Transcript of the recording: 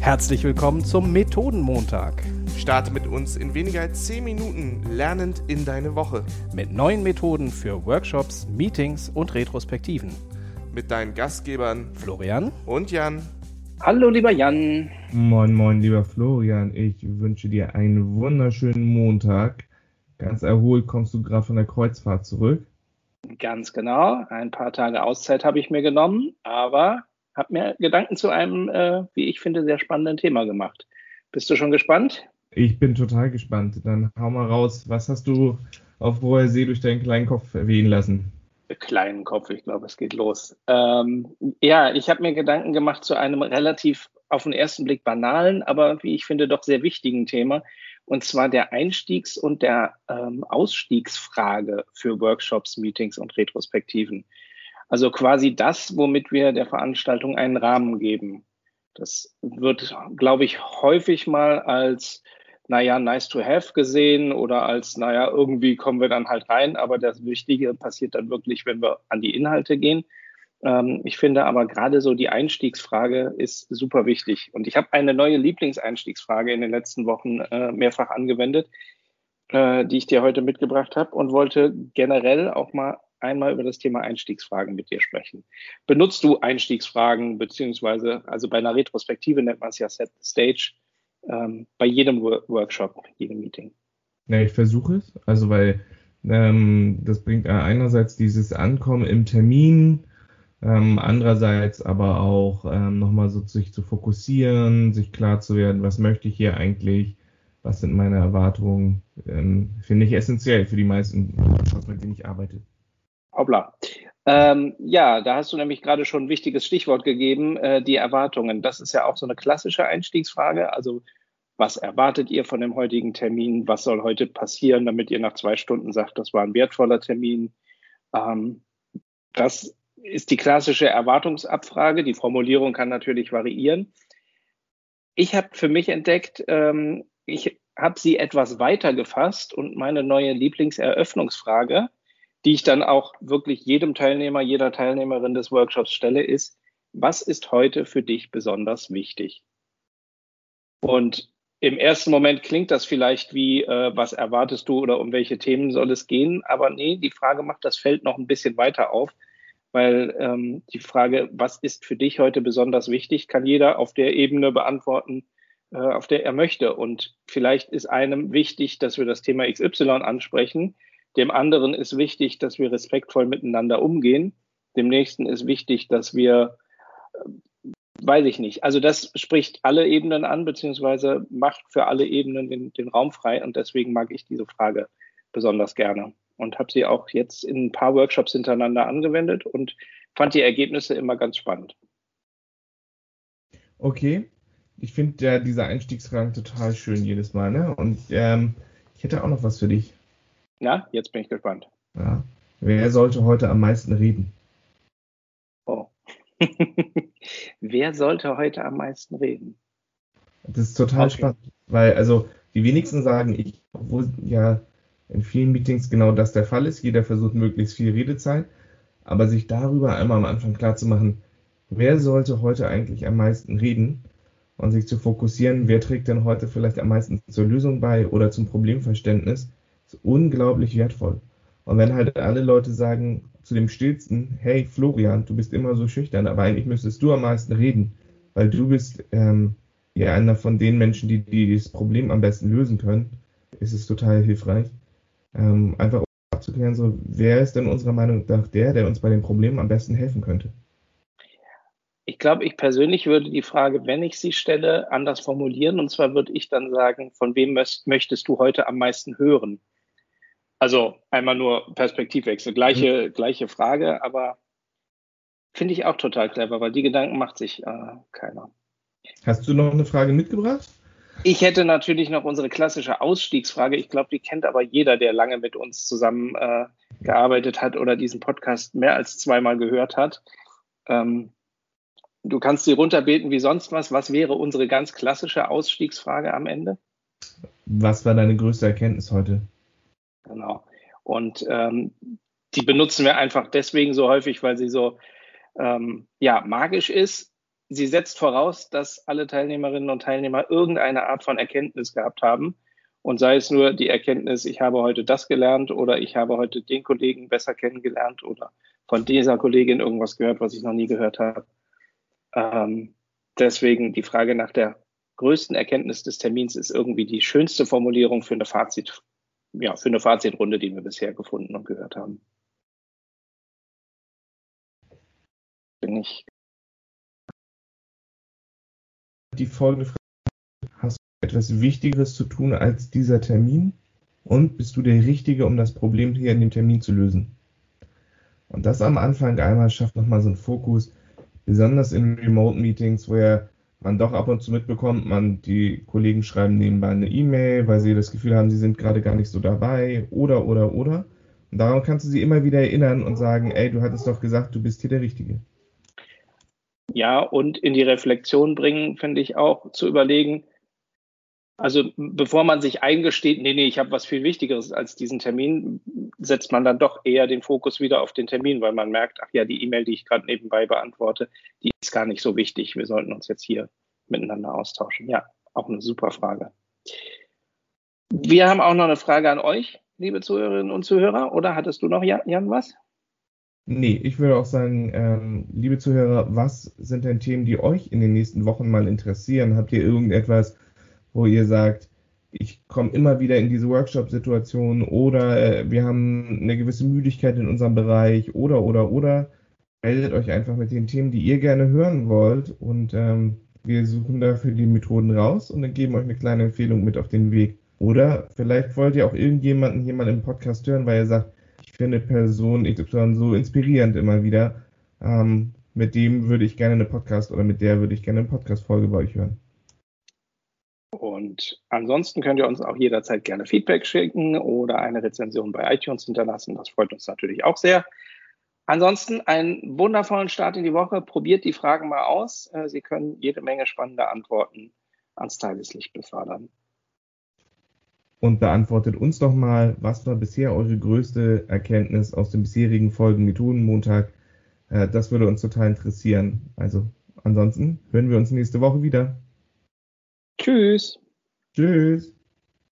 Herzlich willkommen zum Methodenmontag. Starte mit uns in weniger als 10 Minuten lernend in deine Woche. Mit neuen Methoden für Workshops, Meetings und Retrospektiven. Mit deinen Gastgebern Florian und Jan. Hallo, lieber Jan. Moin, moin, lieber Florian. Ich wünsche dir einen wunderschönen Montag. Ganz erholt kommst du gerade von der Kreuzfahrt zurück. Ganz genau. Ein paar Tage Auszeit habe ich mir genommen, aber habe mir Gedanken zu einem, äh, wie ich finde, sehr spannenden Thema gemacht. Bist du schon gespannt? Ich bin total gespannt. Dann hau mal raus. Was hast du auf hoher See durch deinen kleinen Kopf wehen lassen? Kleinen Kopf, ich glaube, es geht los. Ähm, ja, ich habe mir Gedanken gemacht zu einem relativ auf den ersten Blick banalen, aber wie ich finde, doch sehr wichtigen Thema. Und zwar der Einstiegs- und der ähm, Ausstiegsfrage für Workshops, Meetings und Retrospektiven. Also quasi das, womit wir der Veranstaltung einen Rahmen geben. Das wird, glaube ich, häufig mal als, naja, nice to have gesehen oder als, naja, irgendwie kommen wir dann halt rein. Aber das Wichtige passiert dann wirklich, wenn wir an die Inhalte gehen. Ähm, ich finde aber gerade so die Einstiegsfrage ist super wichtig. Und ich habe eine neue Lieblingseinstiegsfrage in den letzten Wochen äh, mehrfach angewendet, äh, die ich dir heute mitgebracht habe und wollte generell auch mal einmal über das Thema Einstiegsfragen mit dir sprechen. Benutzt du Einstiegsfragen, beziehungsweise, also bei einer Retrospektive nennt man es ja Set the Stage, ähm, bei jedem Workshop, jedem Meeting? Ja, ich versuche es, also weil ähm, das bringt einerseits dieses Ankommen im Termin, ähm, andererseits aber auch ähm, nochmal so sich zu fokussieren, sich klar zu werden, was möchte ich hier eigentlich, was sind meine Erwartungen, ähm, finde ich essentiell für die meisten Workshops, mit denen ich arbeite. Hoppla. Ähm, ja, da hast du nämlich gerade schon ein wichtiges Stichwort gegeben, äh, die Erwartungen. Das ist ja auch so eine klassische Einstiegsfrage. Also, was erwartet ihr von dem heutigen Termin? Was soll heute passieren, damit ihr nach zwei Stunden sagt, das war ein wertvoller Termin? Ähm, das ist die klassische Erwartungsabfrage. Die Formulierung kann natürlich variieren. Ich habe für mich entdeckt, ähm, ich habe sie etwas weiter gefasst und meine neue Lieblingseröffnungsfrage die ich dann auch wirklich jedem Teilnehmer, jeder Teilnehmerin des Workshops stelle, ist, was ist heute für dich besonders wichtig? Und im ersten Moment klingt das vielleicht wie, äh, was erwartest du oder um welche Themen soll es gehen? Aber nee, die Frage macht das Feld noch ein bisschen weiter auf, weil ähm, die Frage, was ist für dich heute besonders wichtig, kann jeder auf der Ebene beantworten, äh, auf der er möchte. Und vielleicht ist einem wichtig, dass wir das Thema XY ansprechen. Dem anderen ist wichtig, dass wir respektvoll miteinander umgehen. Dem nächsten ist wichtig, dass wir, äh, weiß ich nicht, also das spricht alle Ebenen an, beziehungsweise macht für alle Ebenen den, den Raum frei. Und deswegen mag ich diese Frage besonders gerne und habe sie auch jetzt in ein paar Workshops hintereinander angewendet und fand die Ergebnisse immer ganz spannend. Okay, ich finde ja diese Einstiegsfragen total schön jedes Mal. Ne? Und ähm, ich hätte auch noch was für dich. Na, jetzt bin ich gespannt. Ja. Wer sollte heute am meisten reden? Oh. Wer sollte heute am meisten reden? Das ist total okay. spannend, weil also die wenigsten sagen ich, obwohl ja in vielen Meetings genau das der Fall ist. Jeder versucht möglichst viel Redezeit, aber sich darüber einmal am Anfang klar zu machen, wer sollte heute eigentlich am meisten reden und sich zu fokussieren, wer trägt denn heute vielleicht am meisten zur Lösung bei oder zum Problemverständnis ist unglaublich wertvoll. Und wenn halt alle Leute sagen zu dem Stillsten, hey Florian, du bist immer so schüchtern, aber eigentlich müsstest du am meisten reden, weil du bist ähm, ja einer von den Menschen, die, die das Problem am besten lösen können, ist es total hilfreich. Ähm, einfach abzuklären, so, wer ist denn unserer Meinung nach der, der uns bei den Problemen am besten helfen könnte? Ich glaube, ich persönlich würde die Frage, wenn ich sie stelle, anders formulieren. Und zwar würde ich dann sagen, von wem möchtest du heute am meisten hören? Also einmal nur Perspektivwechsel. Gleiche, mhm. gleiche Frage, aber finde ich auch total clever, weil die Gedanken macht sich äh, keiner. Hast du noch eine Frage mitgebracht? Ich hätte natürlich noch unsere klassische Ausstiegsfrage. Ich glaube, die kennt aber jeder, der lange mit uns zusammen äh, gearbeitet hat oder diesen Podcast mehr als zweimal gehört hat. Ähm, du kannst sie runterbeten wie sonst was. Was wäre unsere ganz klassische Ausstiegsfrage am Ende? Was war deine größte Erkenntnis heute? Genau. Und ähm, die benutzen wir einfach deswegen so häufig, weil sie so ähm, ja, magisch ist. sie setzt voraus, dass alle Teilnehmerinnen und Teilnehmer irgendeine Art von Erkenntnis gehabt haben. Und sei es nur die Erkenntnis, ich habe heute das gelernt oder ich habe heute den Kollegen besser kennengelernt oder von dieser Kollegin irgendwas gehört, was ich noch nie gehört habe. Ähm, deswegen die Frage nach der größten Erkenntnis des Termins ist irgendwie die schönste Formulierung für eine Fazit, ja, für eine Fazitrunde, die wir bisher gefunden und gehört haben. Bin ich die folgende Frage. Hast du etwas Wichtigeres zu tun als dieser Termin? Und bist du der Richtige, um das Problem hier in dem Termin zu lösen? Und das am Anfang einmal schafft nochmal so einen Fokus, besonders in Remote-Meetings, wo ja man doch ab und zu mitbekommt, man, die Kollegen schreiben nebenbei eine E-Mail, weil sie das Gefühl haben, sie sind gerade gar nicht so dabei, oder, oder, oder. Und daran kannst du sie immer wieder erinnern und sagen, ey, du hattest doch gesagt, du bist hier der Richtige. Ja, und in die Reflexion bringen, finde ich auch, zu überlegen, also bevor man sich eingesteht, nee, nee, ich habe was viel Wichtigeres als diesen Termin, setzt man dann doch eher den Fokus wieder auf den Termin, weil man merkt, ach ja, die E-Mail, die ich gerade nebenbei beantworte, die ist gar nicht so wichtig. Wir sollten uns jetzt hier miteinander austauschen. Ja, auch eine super Frage. Wir haben auch noch eine Frage an euch, liebe Zuhörerinnen und Zuhörer. Oder hattest du noch, Jan, was? Nee, ich würde auch sagen, ähm, liebe Zuhörer, was sind denn Themen, die euch in den nächsten Wochen mal interessieren? Habt ihr irgendetwas, wo ihr sagt, ich komme immer wieder in diese Workshop-Situation oder äh, wir haben eine gewisse Müdigkeit in unserem Bereich oder, oder, oder. Meldet euch einfach mit den Themen, die ihr gerne hören wollt und ähm, wir suchen dafür die Methoden raus und dann geben euch eine kleine Empfehlung mit auf den Weg. Oder vielleicht wollt ihr auch irgendjemanden hier mal im Podcast hören, weil ihr sagt, finde Person XY so inspirierend immer wieder. Ähm, mit dem würde ich gerne eine Podcast oder mit der würde ich gerne eine Podcast-Folge bei euch hören. Und ansonsten könnt ihr uns auch jederzeit gerne Feedback schicken oder eine Rezension bei iTunes hinterlassen. Das freut uns natürlich auch sehr. Ansonsten einen wundervollen Start in die Woche. Probiert die Fragen mal aus. Äh, Sie können jede Menge spannende Antworten ans Tageslicht befördern und beantwortet uns doch mal, was war bisher eure größte Erkenntnis aus den bisherigen Folgen Methodenmontag? Äh, das würde uns total interessieren. Also ansonsten hören wir uns nächste Woche wieder. Tschüss. Tschüss.